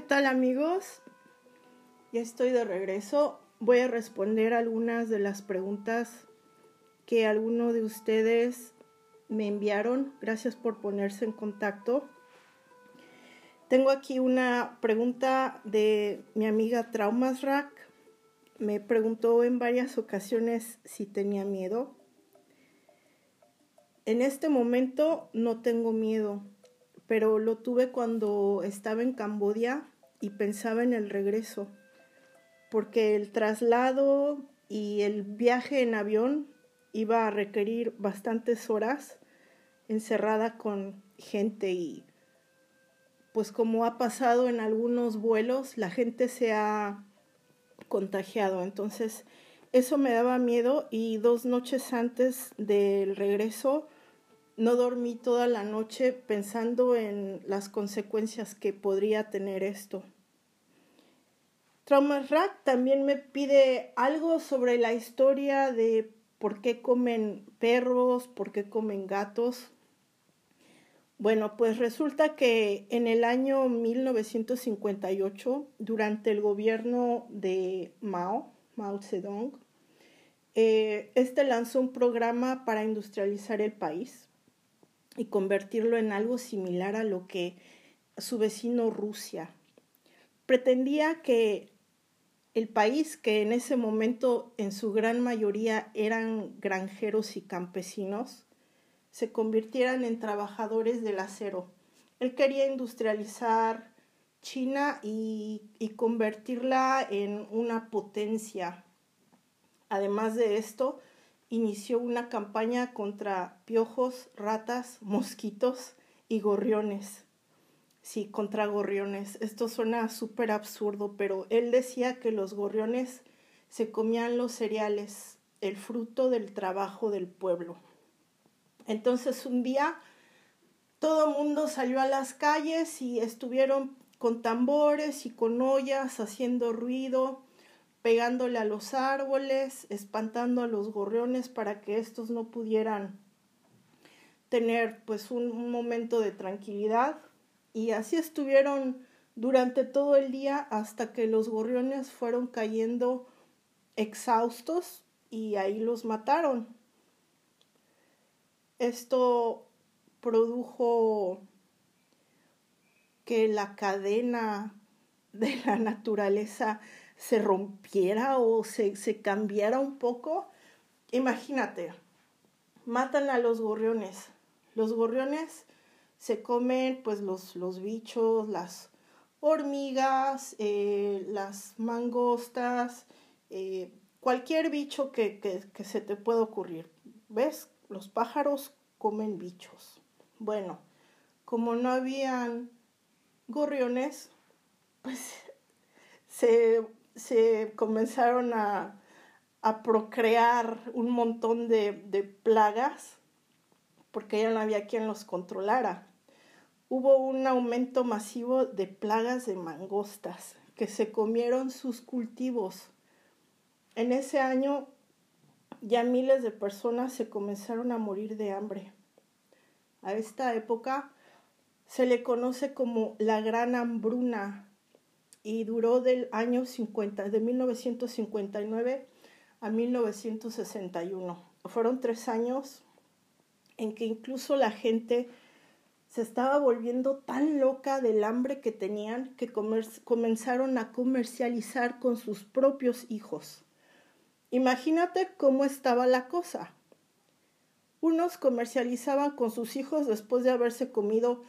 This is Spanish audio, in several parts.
¿Qué tal amigos? Ya estoy de regreso. Voy a responder algunas de las preguntas que algunos de ustedes me enviaron. Gracias por ponerse en contacto. Tengo aquí una pregunta de mi amiga Traumas Rack. Me preguntó en varias ocasiones si tenía miedo. En este momento no tengo miedo pero lo tuve cuando estaba en Cambodia y pensaba en el regreso, porque el traslado y el viaje en avión iba a requerir bastantes horas encerrada con gente y pues como ha pasado en algunos vuelos, la gente se ha contagiado. Entonces, eso me daba miedo y dos noches antes del regreso no dormí toda la noche pensando en las consecuencias que podría tener esto. Trauma Rack también me pide algo sobre la historia de por qué comen perros, por qué comen gatos. Bueno, pues resulta que en el año 1958, durante el gobierno de Mao, Mao Zedong, eh, este lanzó un programa para industrializar el país y convertirlo en algo similar a lo que su vecino Rusia. Pretendía que el país, que en ese momento en su gran mayoría eran granjeros y campesinos, se convirtieran en trabajadores del acero. Él quería industrializar China y, y convertirla en una potencia. Además de esto, inició una campaña contra piojos, ratas, mosquitos y gorriones. Sí, contra gorriones. Esto suena súper absurdo, pero él decía que los gorriones se comían los cereales, el fruto del trabajo del pueblo. Entonces un día todo mundo salió a las calles y estuvieron con tambores y con ollas haciendo ruido pegándole a los árboles, espantando a los gorriones para que estos no pudieran tener pues un, momento de tranquilidad y así estuvieron durante todo el día hasta que los gorriones fueron cayendo exhaustos y ahí los mataron. Esto produjo que la cadena de la naturaleza se rompiera o se, se cambiara un poco, imagínate, matan a los gorriones. Los gorriones se comen pues los, los bichos, las hormigas, eh, las mangostas, eh, cualquier bicho que, que, que, se te pueda ocurrir. ¿Ves? Los pájaros comen bichos. Bueno, como no habían gorriones, pues se se comenzaron a, procrear un montón de, de, plagas porque ya no había quien los controlara. Hubo un aumento masivo de plagas de mangostas que se comieron sus cultivos. En ese año ya miles de personas se comenzaron a morir de hambre. A esta época se le conoce como la gran hambruna y duró del año 50, de 1959 a 1961. Fueron tres años en que incluso la gente se estaba volviendo tan loca del hambre que tenían que comenzaron a comercializar con sus propios hijos. Imagínate cómo estaba la cosa. Unos comercializaban con sus hijos después de haberse comido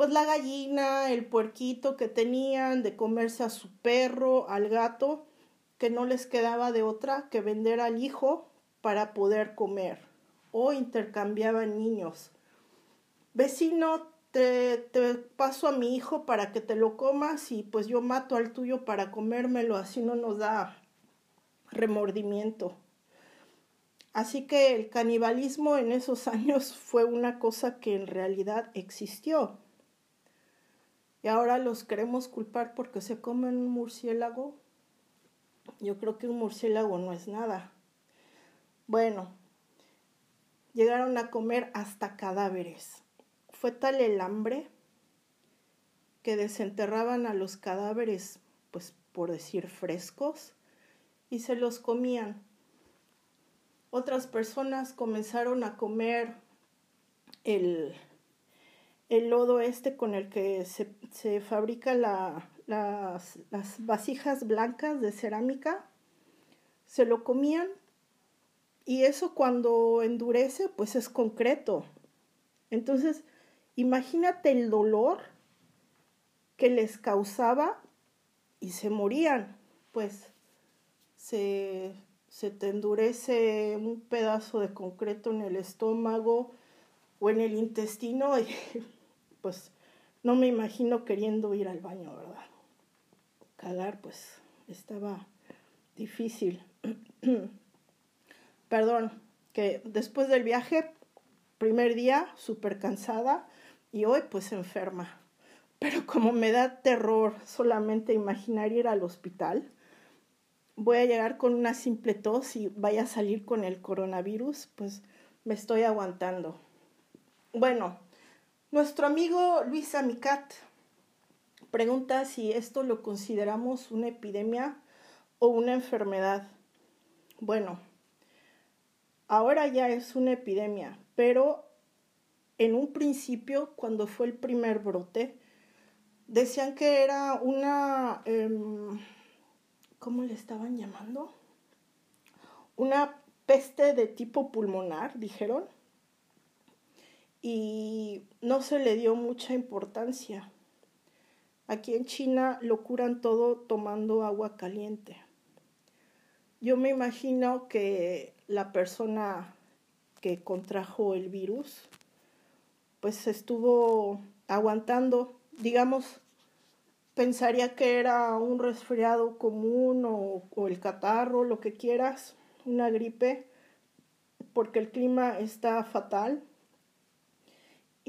pues la gallina, el puerquito que tenían, de comerse a su perro, al gato, que no les quedaba de otra que vender al hijo para poder comer, o intercambiaban niños. Vecino, te, te paso a mi hijo para que te lo comas y pues yo mato al tuyo para comérmelo, así no nos da remordimiento. Así que el canibalismo en esos años fue una cosa que en realidad existió. Y ahora los queremos culpar porque se comen un murciélago. Yo creo que un murciélago no es nada. Bueno, llegaron a comer hasta cadáveres. Fue tal el hambre que desenterraban a los cadáveres, pues por decir frescos, y se los comían. Otras personas comenzaron a comer el, el lodo este con el que se, se fabrica la, las, las vasijas blancas de cerámica, se lo comían y eso cuando endurece pues es concreto. Entonces, imagínate el dolor que les causaba y se morían, pues se, se te endurece un pedazo de concreto en el estómago o en el intestino y pues no me imagino queriendo ir al baño, ¿verdad? Cagar pues estaba difícil. Perdón, que después del viaje, primer día, súper cansada y hoy pues enferma. Pero como me da terror solamente imaginar ir al hospital, voy a llegar con una simple tos y vaya a salir con el coronavirus, pues me estoy aguantando. Bueno, nuestro amigo Luis Amicat pregunta si esto lo consideramos una epidemia o una enfermedad. Bueno, ahora ya es una epidemia, pero en un principio, cuando fue el primer brote, decían que era una, em, ¿cómo le estaban llamando? Una peste de tipo pulmonar, dijeron, y no se le dio mucha importancia. Aquí en China lo curan todo tomando agua caliente. Yo me imagino que la persona que contrajo el virus, pues estuvo aguantando, digamos, pensaría que era un resfriado común o, o, el catarro, lo que quieras, una gripe, porque el clima está fatal.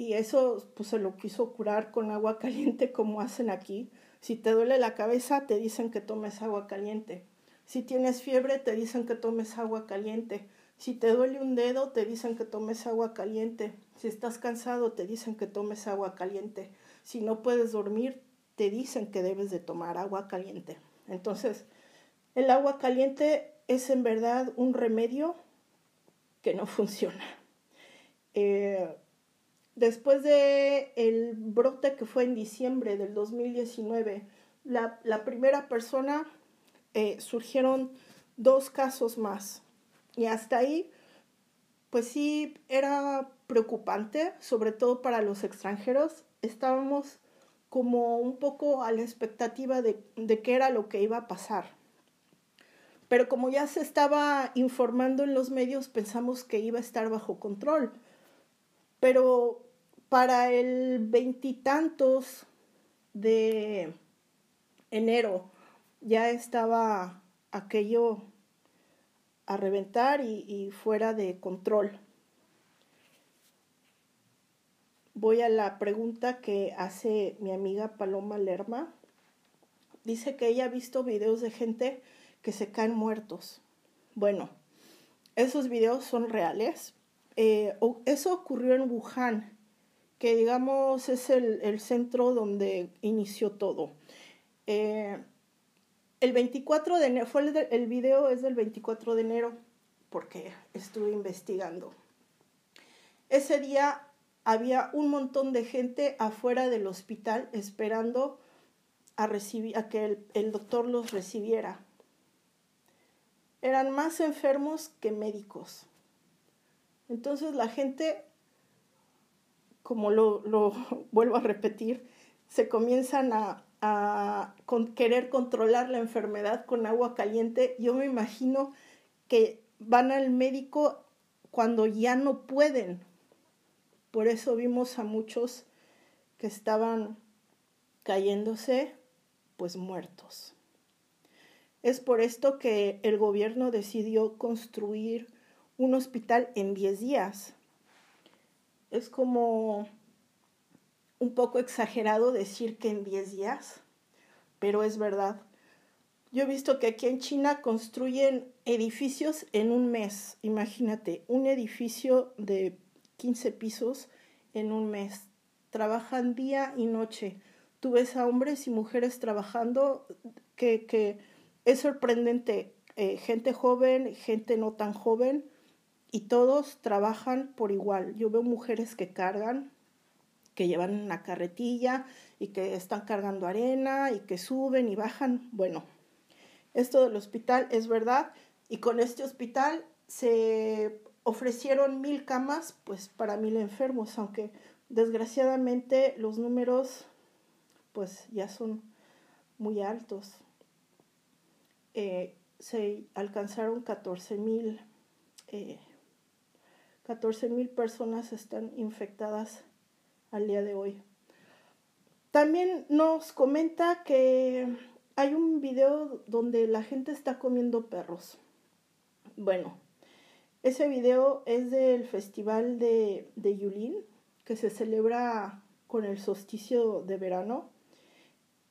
Y eso pues se lo quiso curar con agua caliente como hacen aquí. Si te duele la cabeza, te dicen que tomes agua caliente. Si tienes fiebre, te dicen que tomes agua caliente. Si te duele un dedo, te dicen que tomes agua caliente. Si estás cansado, te dicen que tomes agua caliente. Si no puedes dormir, te dicen que debes de tomar agua caliente. Entonces, el agua caliente es en verdad un remedio que no funciona. Eh, después de el brote que fue en diciembre del 2019, la, la primera persona eh, surgieron dos casos más. Y hasta ahí, pues sí, era preocupante, sobre todo para los extranjeros. Estábamos como un poco a la expectativa de, de qué era lo que iba a pasar. Pero como ya se estaba informando en los medios, pensamos que iba a estar bajo control. Pero para el veintitantos de enero ya estaba aquello a reventar y, fuera de control. Voy a la pregunta que hace mi amiga Paloma Lerma. Dice que ella ha visto videos de gente que se caen muertos. Bueno, esos videos son reales. Eh, eso ocurrió en Wuhan, que digamos es el, el centro donde inició todo. Eh, el 24 de enero, fue el, el video es del 24 de enero, porque estuve investigando. Ese día había un montón de gente afuera del hospital esperando a, recibir, a que el, el doctor los recibiera. Eran más enfermos que médicos. Entonces la gente, como lo, vuelvo a repetir, se comienzan a, querer controlar la enfermedad con agua caliente, yo me imagino que van al médico cuando ya no pueden. Por eso vimos a muchos que estaban cayéndose pues muertos. Es por esto que el gobierno decidió construir un hospital en 10 días. Es como un poco exagerado decir que en 10 días, pero es verdad. Yo he visto que aquí en China construyen edificios en un mes. Imagínate, un edificio de 15 pisos en un mes. Trabajan día y noche. Tú ves a hombres y mujeres trabajando que, que es sorprendente. Eh, gente joven, gente no tan joven, y todos trabajan por igual. Yo veo mujeres que cargan, que llevan una carretilla y que están cargando arena y que suben y bajan. Bueno, esto del hospital es verdad y con este hospital se ofrecieron mil camas pues para mil enfermos, aunque desgraciadamente los números pues ya son muy altos. Eh, se alcanzaron 14 mil eh, mil personas están infectadas al día de hoy. También nos comenta que hay un video donde la gente está comiendo perros. Bueno, ese video es del festival de, de Yulin, que se celebra con el solsticio de verano.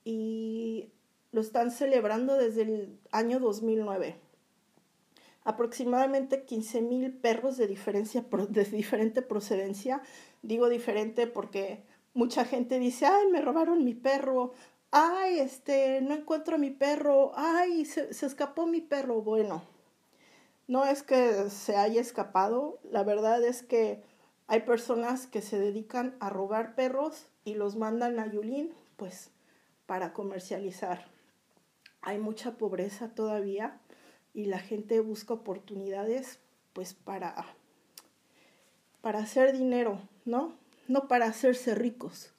Y lo están celebrando desde el año 2009. Aproximadamente 15.000 perros de, diferencia, de diferente procedencia. Digo diferente porque mucha gente dice, ay, me robaron mi perro, ay, este, no encuentro a mi perro, ay, se, se escapó mi perro. Bueno, no es que se haya escapado, la verdad es que hay personas que se dedican a robar perros y los mandan a Yulín, pues, para comercializar. Hay mucha pobreza todavía y la gente busca oportunidades pues para, para hacer dinero, ¿no? No para hacerse ricos,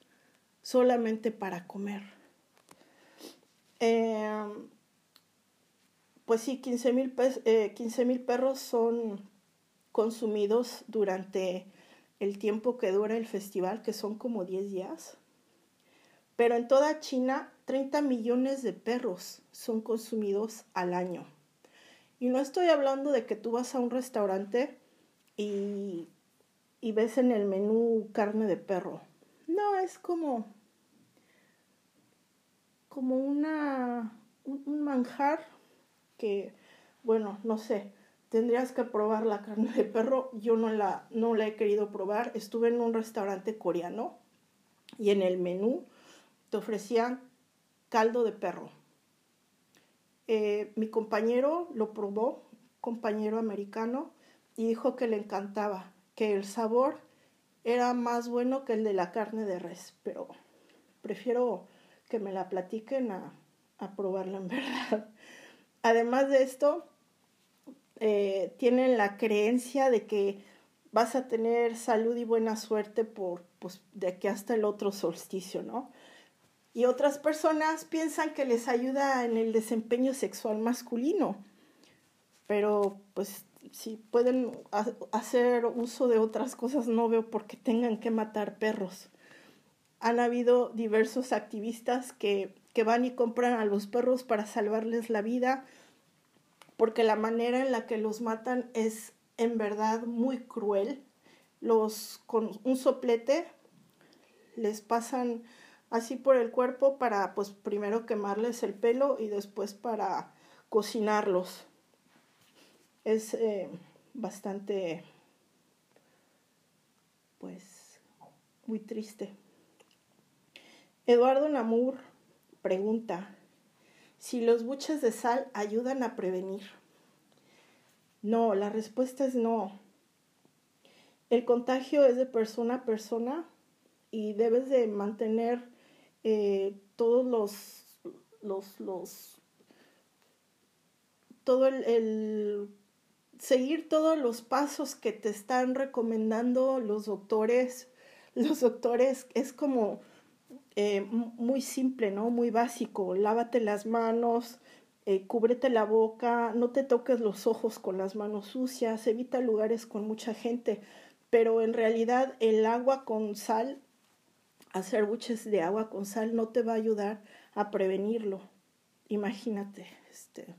solamente para comer. Em, pues sí, 15 mil eh, perros son consumidos durante el tiempo que dura el festival, que son como 10 días. Pero en toda China 30 millones de perros son consumidos al año. Y no estoy hablando de que tú vas a un restaurante y, ves en el menú carne de perro. No, es como, como una, un manjar que, bueno, no sé, tendrías que probar la carne de perro. Yo no la, no la he querido probar. Estuve en un restaurante coreano y en el menú te ofrecían caldo de perro. Eh, mi compañero lo probó, compañero americano, y dijo que le encantaba, que el sabor era más bueno que el de la carne de res, pero prefiero que me la platiquen a, probarla en verdad. Además de esto, eh, tienen la creencia de que vas a tener salud y buena suerte por pues, de aquí hasta el otro solsticio, ¿no? Y otras personas piensan que les ayuda en el desempeño sexual masculino. Pero pues si pueden hacer uso de otras cosas, no veo por qué tengan que matar perros. Han habido diversos activistas que, que van y compran a los perros para salvarles la vida, porque la manera en la que los matan es en verdad muy cruel. Los con un soplete les pasan así por el cuerpo para pues primero quemarles el pelo y después para cocinarlos. Es eh, bastante pues muy triste. Eduardo Namur pregunta si los buches de sal ayudan a prevenir. No, la respuesta es no. El contagio es de persona a persona y debes de mantener eh, todos los, los, los, todo el, seguir todos los pasos que te están recomendando los doctores. Los doctores es como eh, muy simple, ¿no? Muy básico. Lávate las manos, eh, cúbrete la boca, no te toques los ojos con las manos sucias, evita lugares con mucha gente. Pero en realidad el agua con sal hacer buches de agua con sal no te va a ayudar a prevenirlo. Imagínate, este,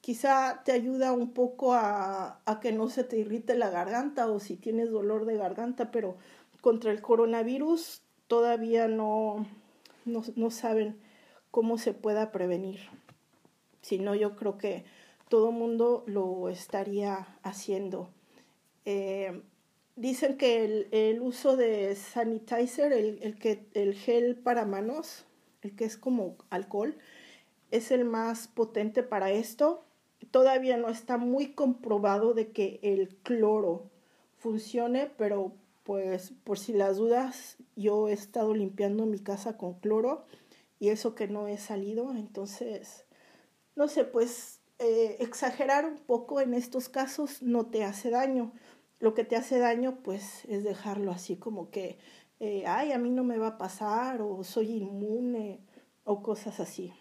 quizá te ayuda un poco a, a, que no se te irrite la garganta o si tienes dolor de garganta, pero contra el coronavirus todavía no, no, no saben cómo se pueda prevenir. Si no, yo creo que todo mundo lo estaría haciendo. Eh, dicen que el, el, uso de sanitizer, el, el, que, el gel para manos, el que es como alcohol, es el más potente para esto. Todavía no está muy comprobado de que el cloro funcione, pero pues por si las dudas, yo he estado limpiando mi casa con cloro y eso que no he salido, entonces, no sé, pues eh, exagerar un poco en estos casos no te hace daño. Lo que te hace daño, pues, es dejarlo así como que, eh, ay, a mí no me va a pasar o soy inmune o cosas así.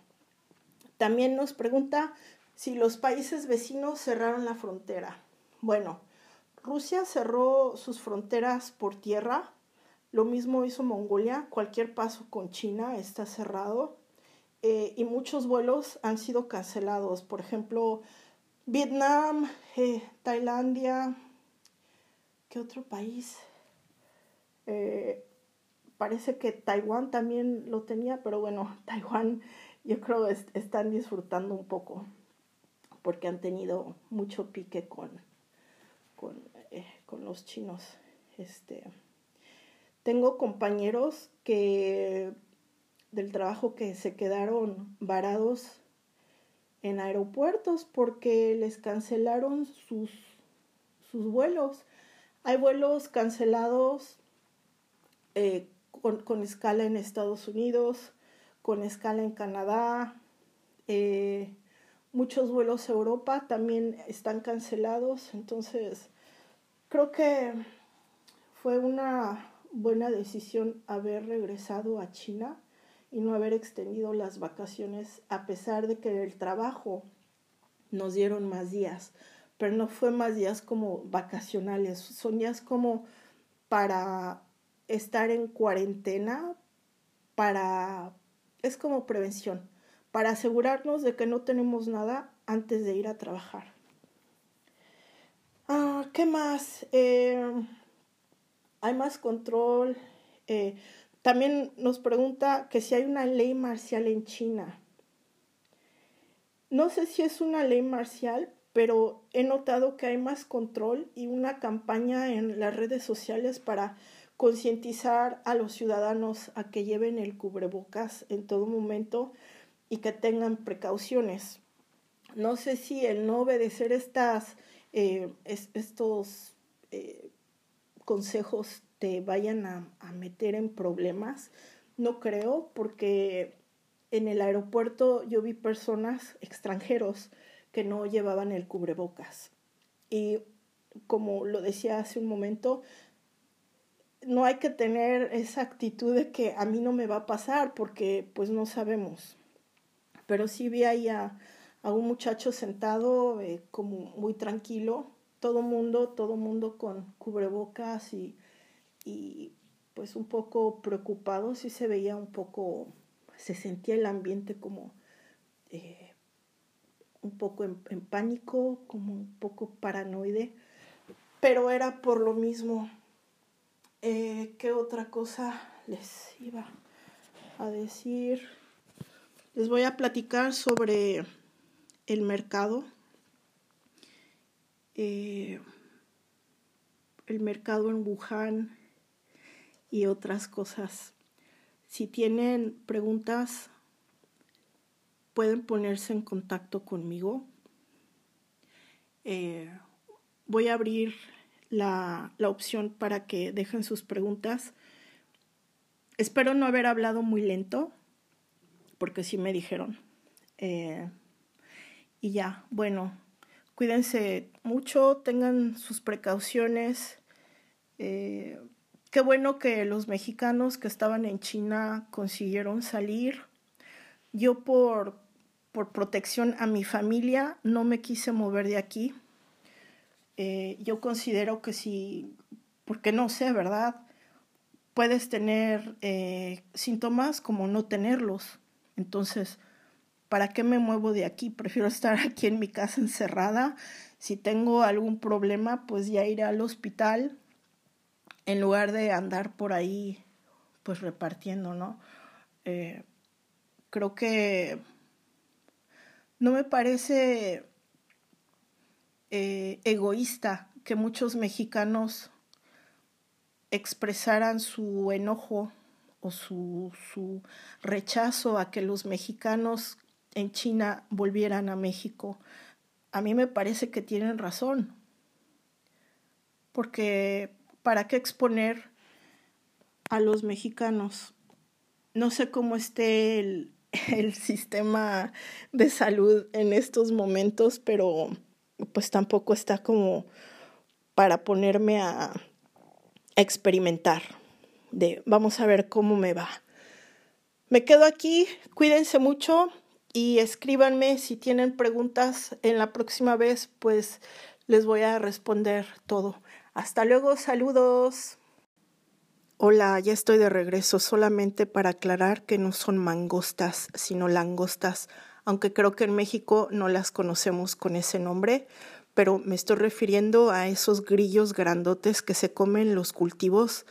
También nos pregunta si los países vecinos cerraron la frontera. Bueno, Rusia cerró sus fronteras por tierra, lo mismo hizo Mongolia, cualquier paso con China está cerrado. Eh, y muchos vuelos han sido cancelados. Por ejemplo, Vietnam, eh, Tailandia, ¿qué otro país? Eh, parece que Taiwán también lo tenía, pero bueno, Taiwán yo creo que están disfrutando un poco porque han tenido mucho pique con, con, con los chinos. Este, tengo compañeros que del trabajo que se quedaron varados en aeropuertos porque les cancelaron sus, sus vuelos. Hay vuelos cancelados eh, con, escala en Estados Unidos, con escala en Canadá, eh, muchos vuelos a Europa también están cancelados, entonces creo que fue una buena decisión haber regresado a China y no haber extendido las vacaciones a pesar de que el trabajo nos dieron más días, pero no fue más días como vacacionales, son días como para estar en cuarentena, para es como prevención, para asegurarnos de que no tenemos nada antes de ir a trabajar. Ah, ¿Qué más? Eh, hay más control. Eh, también nos pregunta que si hay una ley marcial en China. No sé si es una ley marcial, pero he notado que hay más control y una campaña en las redes sociales para concientizar a los ciudadanos a que lleven el cubrebocas en todo momento y que tengan precauciones. No sé si el no obedecer estas, eh, estos eh, consejos te vayan a, meter en problemas. No creo, porque en el aeropuerto yo vi personas extranjeros que no llevaban el cubrebocas. Y como lo decía hace un momento, no hay que tener esa actitud de que a mí no me va a pasar porque pues no sabemos. Pero sí vi ahí a, un muchacho sentado eh, como muy tranquilo, todo mundo, todo mundo con cubrebocas y y pues un poco preocupado, sí se veía un poco, se sentía el ambiente como eh, un poco en, pánico, como un poco paranoide, pero era por lo mismo. Eh, ¿Qué otra cosa les iba a decir? Les voy a platicar sobre el mercado. Eh, el mercado en Wuhan y otras cosas. Si tienen preguntas, pueden ponerse en contacto conmigo. Eh, voy a abrir la, opción para que dejen sus preguntas. Espero no haber hablado muy lento, porque sí me dijeron. Eh, y ya, bueno, cuídense mucho, tengan sus precauciones. Eh, Qué bueno que los mexicanos que estaban en China consiguieron salir. Yo por, por protección a mi familia no me quise mover de aquí. Eh, yo considero que si, porque no sé, ¿verdad? Puedes tener eh, síntomas como no tenerlos. Entonces, ¿para qué me muevo de aquí? Prefiero estar aquí en mi casa encerrada. Si tengo algún problema, pues ya iré al hospital en lugar de andar por ahí pues repartiendo, ¿no? Eh, creo que no me parece eh, egoísta que muchos mexicanos expresaran su enojo o su, su, rechazo a que los mexicanos en China volvieran a México. A mí me parece que tienen razón, porque ¿para qué exponer a los mexicanos? No sé cómo esté el, el sistema de salud en estos momentos, pero pues tampoco está como para ponerme a, experimentar, de vamos a ver cómo me va. Me quedo aquí, cuídense mucho y escríbanme si tienen preguntas en la próxima vez, pues les voy a responder todo. Hasta luego, saludos. Hola, ya estoy de regreso solamente para aclarar que no son mangostas, sino langostas, aunque creo que en México no las conocemos con ese nombre, pero me estoy refiriendo a esos grillos grandotes que se comen los cultivos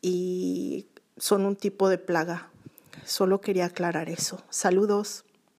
y son un tipo de plaga. Solo quería aclarar eso. Saludos.